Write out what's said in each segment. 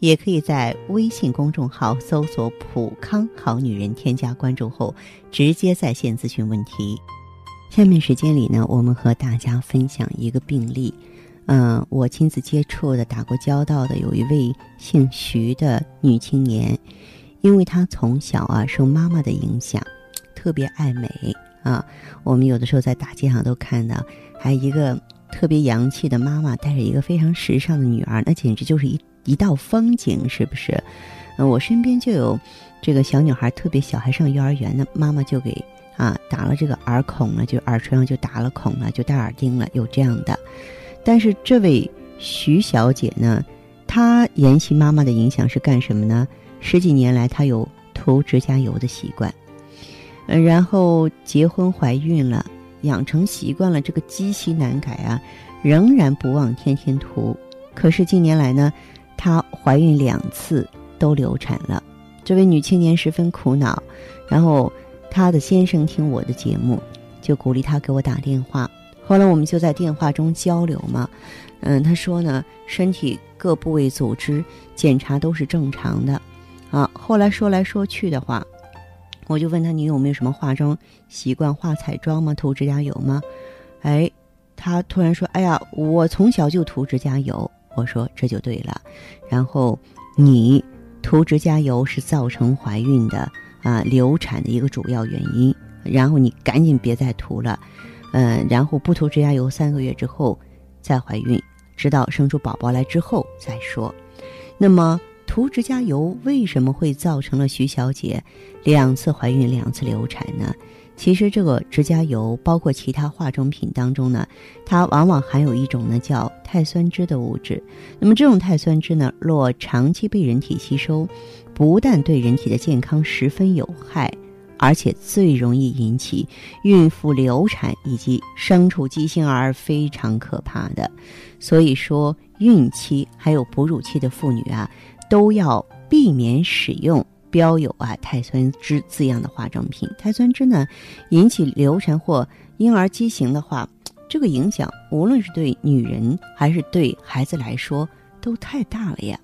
也可以在微信公众号搜索“普康好女人”，添加关注后直接在线咨询问题。下面时间里呢，我们和大家分享一个病例，嗯，我亲自接触的、打过交道的，有一位姓徐的女青年。因为她从小啊受妈妈的影响，特别爱美啊。我们有的时候在大街上都看到，还一个特别洋气的妈妈带着一个非常时尚的女儿，那简直就是一一道风景，是不是？嗯，我身边就有这个小女孩特别小，还上幼儿园呢，妈妈就给啊打了这个耳孔了，就耳垂上就打了孔了，就戴耳钉了，有这样的。但是这位徐小姐呢，她沿袭妈妈的影响是干什么呢？十几年来，她有涂指甲油的习惯，嗯，然后结婚怀孕了，养成习惯了，这个积习难改啊，仍然不忘天天涂。可是近年来呢，她怀孕两次都流产了，这位女青年十分苦恼。然后她的先生听我的节目，就鼓励她给我打电话。后来我们就在电话中交流嘛，嗯，她说呢，身体各部位组织检查都是正常的。啊，后来说来说去的话，我就问他你有没有什么化妆习惯，化彩妆吗？涂指甲油吗？哎，他突然说：“哎呀，我从小就涂指甲油。”我说这就对了。然后你涂指甲油是造成怀孕的啊流产的一个主要原因。然后你赶紧别再涂了，嗯，然后不涂指甲油三个月之后再怀孕，直到生出宝宝来之后再说。那么。涂指甲油为什么会造成了徐小姐两次怀孕、两次流产呢？其实这个指甲油包括其他化妆品当中呢，它往往含有一种呢叫肽酸酯的物质。那么这种肽酸酯呢，若长期被人体吸收，不但对人体的健康十分有害，而且最容易引起孕妇流产以及生出畸形儿，非常可怕的。所以说，孕期还有哺乳期的妇女啊。都要避免使用标有啊碳酸酯字样的化妆品。碳酸酯呢，引起流产或婴儿畸形的话，这个影响无论是对女人还是对孩子来说都太大了呀。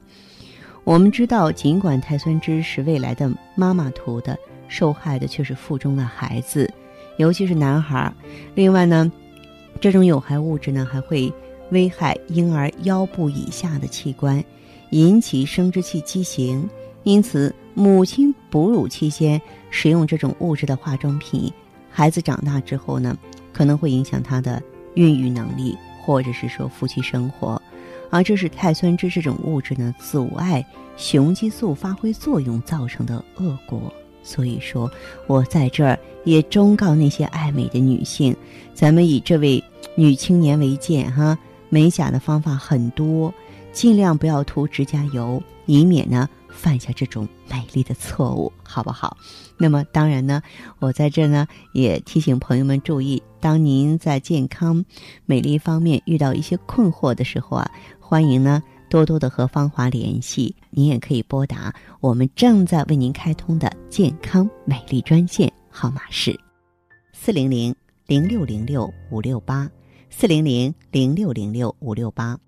我们知道，尽管碳酸酯是未来的妈妈涂的，受害的却是腹中的孩子，尤其是男孩。另外呢，这种有害物质呢还会危害婴儿腰部以下的器官。引起生殖器畸形，因此母亲哺乳期间使用这种物质的化妆品，孩子长大之后呢，可能会影响他的孕育能力，或者是说夫妻生活，而这是碳酸酯这种物质呢阻碍雄激素发挥作用造成的恶果。所以说，我在这儿也忠告那些爱美的女性，咱们以这位女青年为鉴哈，美甲的方法很多。尽量不要涂指甲油，以免呢犯下这种美丽的错误，好不好？那么当然呢，我在这呢也提醒朋友们注意，当您在健康、美丽方面遇到一些困惑的时候啊，欢迎呢多多的和芳华联系。您也可以拨打我们正在为您开通的健康美丽专线，号码是四零零零六零六五六八四零零零六零六五六八。